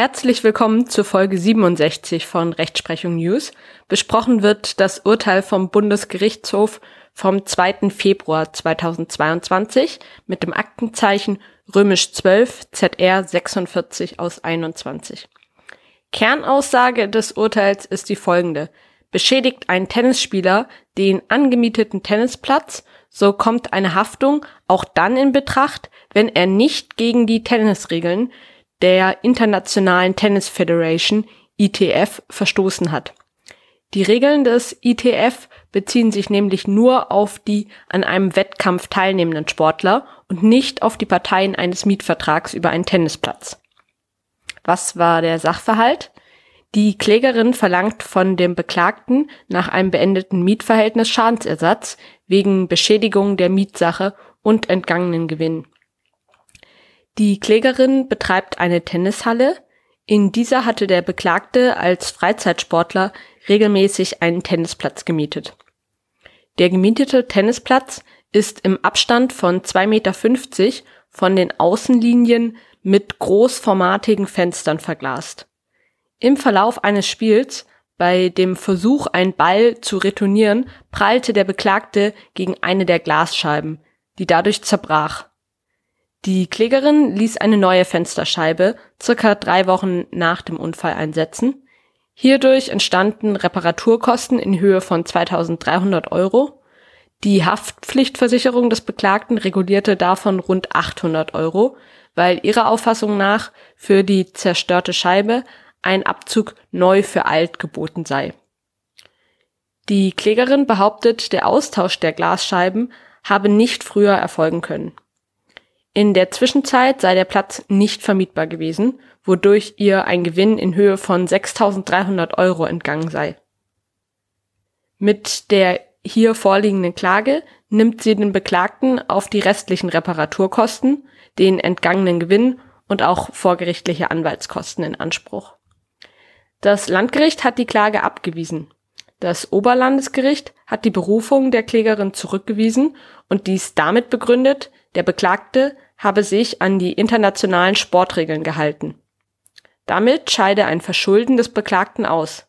Herzlich willkommen zur Folge 67 von Rechtsprechung News. Besprochen wird das Urteil vom Bundesgerichtshof vom 2. Februar 2022 mit dem Aktenzeichen römisch 12 ZR 46 aus 21. Kernaussage des Urteils ist die folgende. Beschädigt ein Tennisspieler den angemieteten Tennisplatz, so kommt eine Haftung auch dann in Betracht, wenn er nicht gegen die Tennisregeln der Internationalen Tennis Federation ITF verstoßen hat. Die Regeln des ITF beziehen sich nämlich nur auf die an einem Wettkampf teilnehmenden Sportler und nicht auf die Parteien eines Mietvertrags über einen Tennisplatz. Was war der Sachverhalt? Die Klägerin verlangt von dem Beklagten nach einem beendeten Mietverhältnis Schadensersatz wegen Beschädigung der Mietsache und entgangenen Gewinn. Die Klägerin betreibt eine Tennishalle. In dieser hatte der Beklagte als Freizeitsportler regelmäßig einen Tennisplatz gemietet. Der gemietete Tennisplatz ist im Abstand von 2,50 Meter von den Außenlinien mit großformatigen Fenstern verglast. Im Verlauf eines Spiels, bei dem Versuch, einen Ball zu retournieren, prallte der Beklagte gegen eine der Glasscheiben, die dadurch zerbrach. Die Klägerin ließ eine neue Fensterscheibe circa drei Wochen nach dem Unfall einsetzen. Hierdurch entstanden Reparaturkosten in Höhe von 2300 Euro. Die Haftpflichtversicherung des Beklagten regulierte davon rund 800 Euro, weil ihrer Auffassung nach für die zerstörte Scheibe ein Abzug neu für alt geboten sei. Die Klägerin behauptet, der Austausch der Glasscheiben habe nicht früher erfolgen können. In der Zwischenzeit sei der Platz nicht vermietbar gewesen, wodurch ihr ein Gewinn in Höhe von 6.300 Euro entgangen sei. Mit der hier vorliegenden Klage nimmt sie den Beklagten auf die restlichen Reparaturkosten, den entgangenen Gewinn und auch vorgerichtliche Anwaltskosten in Anspruch. Das Landgericht hat die Klage abgewiesen. Das Oberlandesgericht hat die Berufung der Klägerin zurückgewiesen und dies damit begründet, der Beklagte habe sich an die internationalen Sportregeln gehalten. Damit scheide ein Verschulden des Beklagten aus.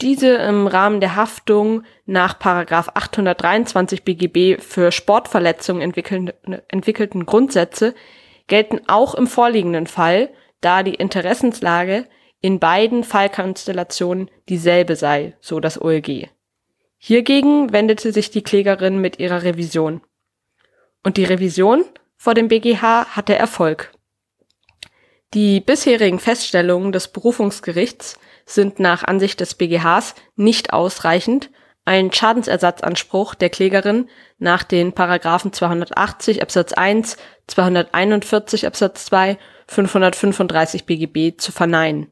Diese im Rahmen der Haftung nach 823 BGB für Sportverletzungen entwickelten Grundsätze gelten auch im vorliegenden Fall, da die Interessenslage in beiden Fallkonstellationen dieselbe sei, so das OLG. Hiergegen wendete sich die Klägerin mit ihrer Revision. Und die Revision vor dem BGH hatte Erfolg. Die bisherigen Feststellungen des Berufungsgerichts sind nach Ansicht des BGHs nicht ausreichend, einen Schadensersatzanspruch der Klägerin nach den Paragraphen 280 Absatz 1, 241 Absatz 2, 535 BGB zu verneinen.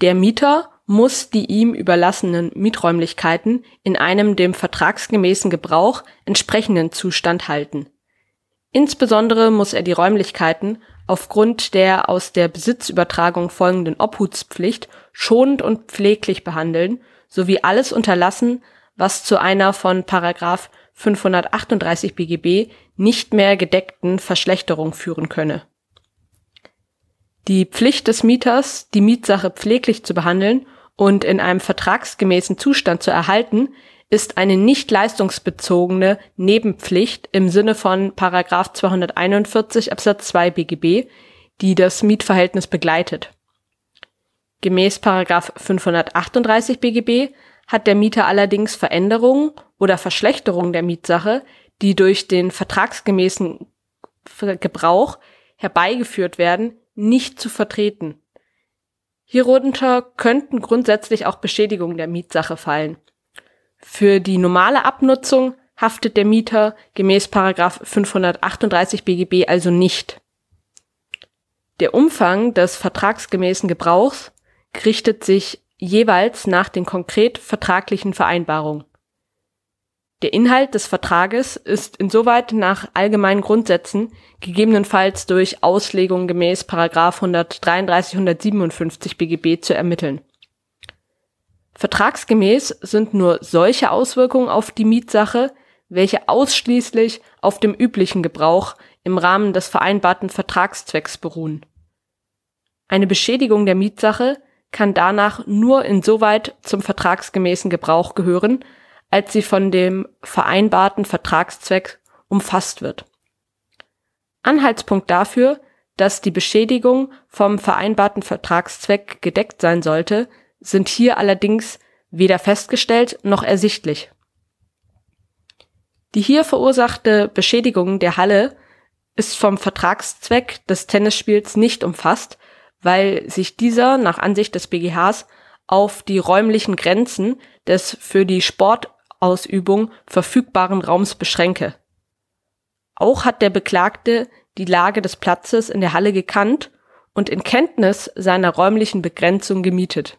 Der Mieter muss die ihm überlassenen Mieträumlichkeiten in einem dem vertragsgemäßen Gebrauch entsprechenden Zustand halten. Insbesondere muss er die Räumlichkeiten aufgrund der aus der Besitzübertragung folgenden Obhutspflicht schonend und pfleglich behandeln sowie alles unterlassen, was zu einer von Paragraph 538 BGB nicht mehr gedeckten Verschlechterung führen könne. Die Pflicht des Mieters, die Mietsache pfleglich zu behandeln und in einem vertragsgemäßen Zustand zu erhalten, ist eine nicht leistungsbezogene Nebenpflicht im Sinne von Paragraph 241 Absatz 2 BGB, die das Mietverhältnis begleitet. Gemäß Paragraph 538 BGB hat der Mieter allerdings Veränderungen oder Verschlechterungen der Mietsache, die durch den vertragsgemäßen Gebrauch herbeigeführt werden, nicht zu vertreten. Hierunter könnten grundsätzlich auch Beschädigungen der Mietsache fallen. Für die normale Abnutzung haftet der Mieter gemäß 538 BGB also nicht. Der Umfang des vertragsgemäßen Gebrauchs richtet sich jeweils nach den konkret vertraglichen Vereinbarungen. Der Inhalt des Vertrages ist insoweit nach allgemeinen Grundsätzen, gegebenenfalls durch Auslegung gemäß 133 157 BGB zu ermitteln. Vertragsgemäß sind nur solche Auswirkungen auf die Mietsache, welche ausschließlich auf dem üblichen Gebrauch im Rahmen des vereinbarten Vertragszwecks beruhen. Eine Beschädigung der Mietsache kann danach nur insoweit zum vertragsgemäßen Gebrauch gehören, als sie von dem vereinbarten Vertragszweck umfasst wird. Anhaltspunkt dafür, dass die Beschädigung vom vereinbarten Vertragszweck gedeckt sein sollte, sind hier allerdings weder festgestellt noch ersichtlich. Die hier verursachte Beschädigung der Halle ist vom Vertragszweck des Tennisspiels nicht umfasst, weil sich dieser nach Ansicht des BGHs auf die räumlichen Grenzen des für die Sportausübung verfügbaren Raums beschränke. Auch hat der Beklagte die Lage des Platzes in der Halle gekannt und in Kenntnis seiner räumlichen Begrenzung gemietet.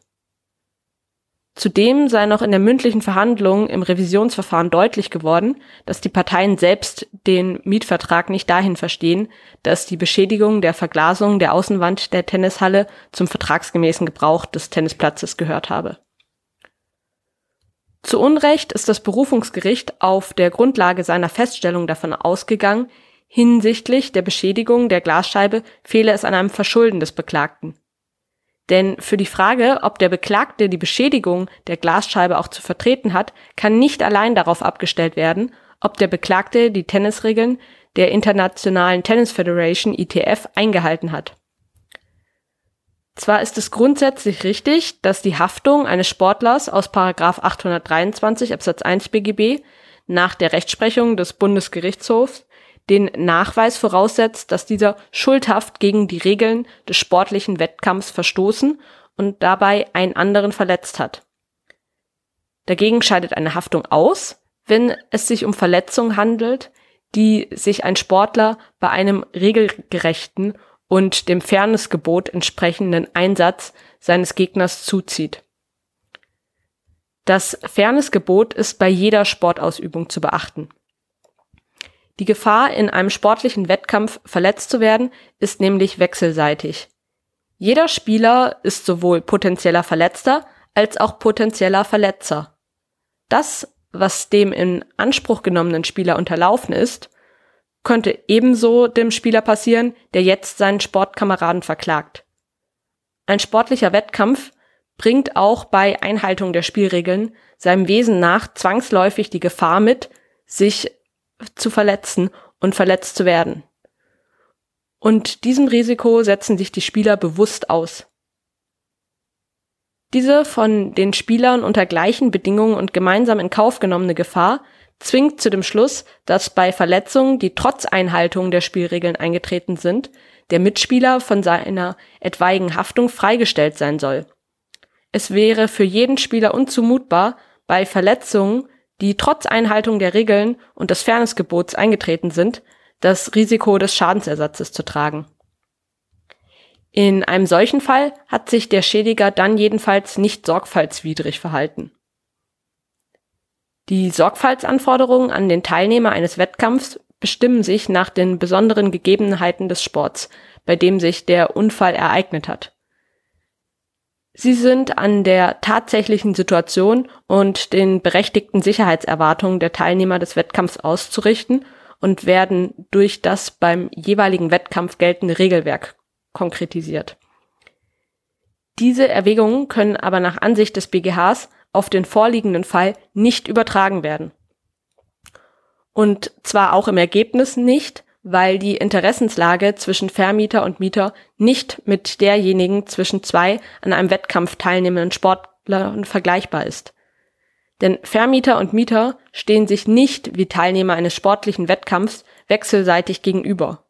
Zudem sei noch in der mündlichen Verhandlung im Revisionsverfahren deutlich geworden, dass die Parteien selbst den Mietvertrag nicht dahin verstehen, dass die Beschädigung der Verglasung der Außenwand der Tennishalle zum vertragsgemäßen Gebrauch des Tennisplatzes gehört habe. Zu Unrecht ist das Berufungsgericht auf der Grundlage seiner Feststellung davon ausgegangen, hinsichtlich der Beschädigung der Glasscheibe fehle es an einem Verschulden des Beklagten. Denn für die Frage, ob der Beklagte die Beschädigung der Glasscheibe auch zu vertreten hat, kann nicht allein darauf abgestellt werden, ob der Beklagte die Tennisregeln der Internationalen Tennis Federation ITF eingehalten hat. Zwar ist es grundsätzlich richtig, dass die Haftung eines Sportlers aus 823 Absatz 1 BGB nach der Rechtsprechung des Bundesgerichtshofs den Nachweis voraussetzt, dass dieser schuldhaft gegen die Regeln des sportlichen Wettkampfs verstoßen und dabei einen anderen verletzt hat. Dagegen scheidet eine Haftung aus, wenn es sich um Verletzungen handelt, die sich ein Sportler bei einem regelgerechten und dem Fairnessgebot entsprechenden Einsatz seines Gegners zuzieht. Das Fairnessgebot ist bei jeder Sportausübung zu beachten. Die Gefahr, in einem sportlichen Wettkampf verletzt zu werden, ist nämlich wechselseitig. Jeder Spieler ist sowohl potenzieller Verletzter als auch potenzieller Verletzer. Das, was dem in Anspruch genommenen Spieler unterlaufen ist, könnte ebenso dem Spieler passieren, der jetzt seinen Sportkameraden verklagt. Ein sportlicher Wettkampf bringt auch bei Einhaltung der Spielregeln seinem Wesen nach zwangsläufig die Gefahr mit, sich zu verletzen und verletzt zu werden. Und diesem Risiko setzen sich die Spieler bewusst aus. Diese von den Spielern unter gleichen Bedingungen und gemeinsam in Kauf genommene Gefahr zwingt zu dem Schluss, dass bei Verletzungen, die trotz Einhaltung der Spielregeln eingetreten sind, der Mitspieler von seiner etwaigen Haftung freigestellt sein soll. Es wäre für jeden Spieler unzumutbar, bei Verletzungen die trotz Einhaltung der Regeln und des Fairnessgebots eingetreten sind, das Risiko des Schadensersatzes zu tragen. In einem solchen Fall hat sich der Schädiger dann jedenfalls nicht sorgfaltswidrig verhalten. Die Sorgfaltsanforderungen an den Teilnehmer eines Wettkampfs bestimmen sich nach den besonderen Gegebenheiten des Sports, bei dem sich der Unfall ereignet hat. Sie sind an der tatsächlichen Situation und den berechtigten Sicherheitserwartungen der Teilnehmer des Wettkampfs auszurichten und werden durch das beim jeweiligen Wettkampf geltende Regelwerk konkretisiert. Diese Erwägungen können aber nach Ansicht des BGHs auf den vorliegenden Fall nicht übertragen werden. Und zwar auch im Ergebnis nicht, weil die Interessenslage zwischen Vermieter und Mieter nicht mit derjenigen zwischen zwei an einem Wettkampf teilnehmenden Sportlern vergleichbar ist. Denn Vermieter und Mieter stehen sich nicht wie Teilnehmer eines sportlichen Wettkampfs wechselseitig gegenüber.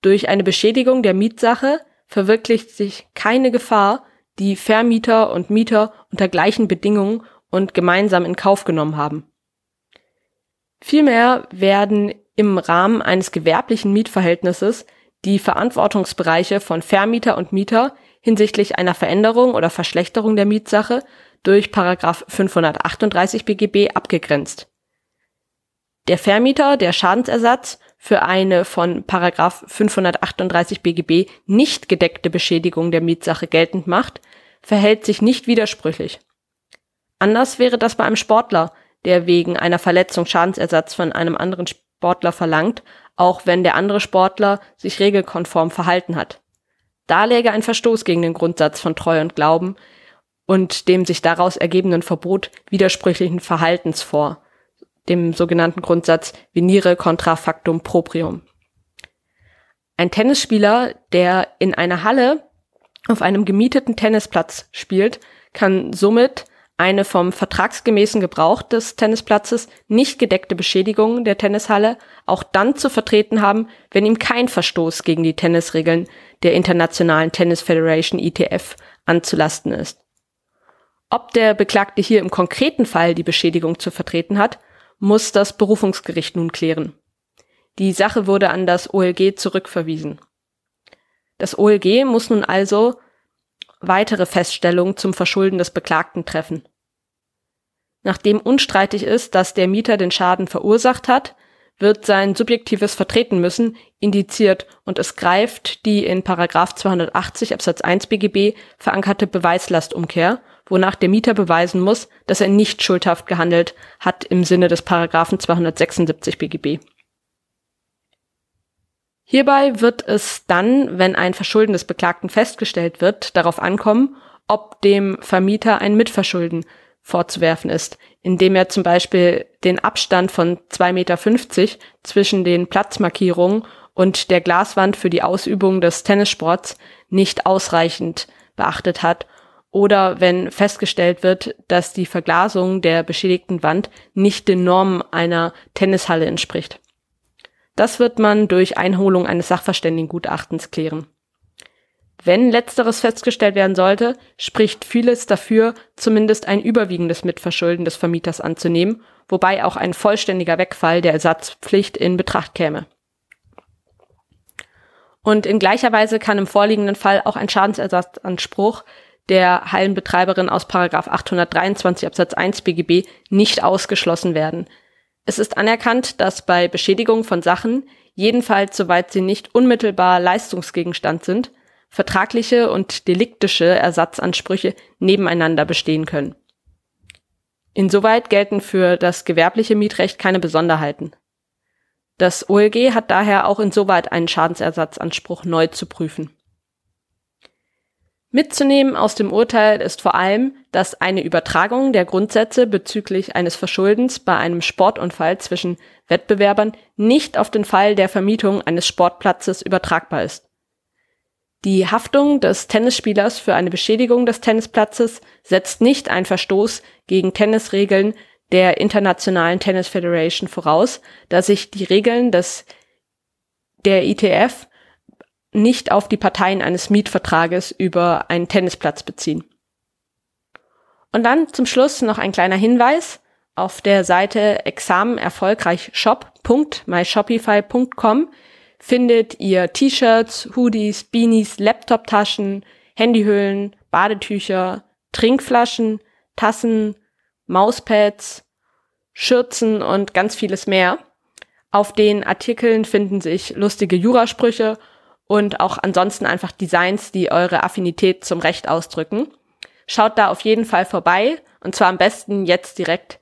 Durch eine Beschädigung der Mietsache verwirklicht sich keine Gefahr, die Vermieter und Mieter unter gleichen Bedingungen und gemeinsam in Kauf genommen haben. Vielmehr werden im Rahmen eines gewerblichen Mietverhältnisses die Verantwortungsbereiche von Vermieter und Mieter hinsichtlich einer Veränderung oder Verschlechterung der Mietsache durch 538 BGB abgegrenzt. Der Vermieter, der Schadensersatz für eine von 538 BGB nicht gedeckte Beschädigung der Mietsache geltend macht, verhält sich nicht widersprüchlich. Anders wäre das bei einem Sportler, der wegen einer Verletzung Schadensersatz von einem anderen Sportler verlangt, auch wenn der andere Sportler sich regelkonform verhalten hat. Da läge ein Verstoß gegen den Grundsatz von Treu und Glauben und dem sich daraus ergebenden Verbot widersprüchlichen Verhaltens vor, dem sogenannten Grundsatz venire contra factum proprium. Ein Tennisspieler, der in einer Halle auf einem gemieteten Tennisplatz spielt, kann somit eine vom vertragsgemäßen Gebrauch des Tennisplatzes nicht gedeckte Beschädigung der Tennishalle auch dann zu vertreten haben, wenn ihm kein Verstoß gegen die Tennisregeln der Internationalen Tennis Federation ITF anzulasten ist. Ob der Beklagte hier im konkreten Fall die Beschädigung zu vertreten hat, muss das Berufungsgericht nun klären. Die Sache wurde an das OLG zurückverwiesen. Das OLG muss nun also weitere Feststellungen zum Verschulden des Beklagten treffen. Nachdem unstreitig ist, dass der Mieter den Schaden verursacht hat, wird sein subjektives Vertreten müssen indiziert und es greift die in Paragraph 280 Absatz 1 BGB verankerte Beweislastumkehr, wonach der Mieter beweisen muss, dass er nicht schuldhaft gehandelt hat im Sinne des Paragraphen 276 BGB. Hierbei wird es dann, wenn ein Verschulden des Beklagten festgestellt wird, darauf ankommen, ob dem Vermieter ein Mitverschulden vorzuwerfen ist, indem er zum Beispiel den Abstand von 2,50 Meter zwischen den Platzmarkierungen und der Glaswand für die Ausübung des Tennissports nicht ausreichend beachtet hat oder wenn festgestellt wird, dass die Verglasung der beschädigten Wand nicht den Normen einer Tennishalle entspricht. Das wird man durch Einholung eines Sachverständigengutachtens klären. Wenn letzteres festgestellt werden sollte, spricht vieles dafür, zumindest ein überwiegendes Mitverschulden des Vermieters anzunehmen, wobei auch ein vollständiger Wegfall der Ersatzpflicht in Betracht käme. Und in gleicher Weise kann im vorliegenden Fall auch ein Schadensersatzanspruch der Hallenbetreiberin aus 823 Absatz 1 BGB nicht ausgeschlossen werden, es ist anerkannt, dass bei Beschädigung von Sachen, jedenfalls soweit sie nicht unmittelbar Leistungsgegenstand sind, vertragliche und deliktische Ersatzansprüche nebeneinander bestehen können. Insoweit gelten für das gewerbliche Mietrecht keine Besonderheiten. Das OLG hat daher auch insoweit einen Schadensersatzanspruch neu zu prüfen. Mitzunehmen aus dem Urteil ist vor allem, dass eine Übertragung der Grundsätze bezüglich eines Verschuldens bei einem Sportunfall zwischen Wettbewerbern nicht auf den Fall der Vermietung eines Sportplatzes übertragbar ist. Die Haftung des Tennisspielers für eine Beschädigung des Tennisplatzes setzt nicht einen Verstoß gegen Tennisregeln der Internationalen Tennis Federation voraus, da sich die Regeln des der ITF nicht auf die Parteien eines Mietvertrages über einen Tennisplatz beziehen. Und dann zum Schluss noch ein kleiner Hinweis. Auf der Seite examenerfolgreichshop.myshopify.com findet ihr T-Shirts, Hoodies, Beanies, Laptoptaschen, Handyhüllen, Badetücher, Trinkflaschen, Tassen, Mauspads, Schürzen und ganz vieles mehr. Auf den Artikeln finden sich lustige Jurasprüche und auch ansonsten einfach Designs, die eure Affinität zum Recht ausdrücken. Schaut da auf jeden Fall vorbei und zwar am besten jetzt direkt.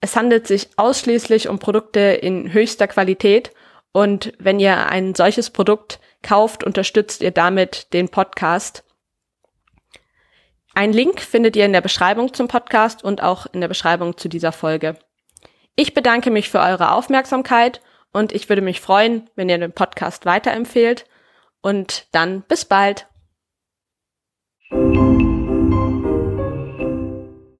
Es handelt sich ausschließlich um Produkte in höchster Qualität und wenn ihr ein solches Produkt kauft, unterstützt ihr damit den Podcast. Ein Link findet ihr in der Beschreibung zum Podcast und auch in der Beschreibung zu dieser Folge. Ich bedanke mich für eure Aufmerksamkeit und ich würde mich freuen, wenn ihr den Podcast weiterempfehlt und dann bis bald.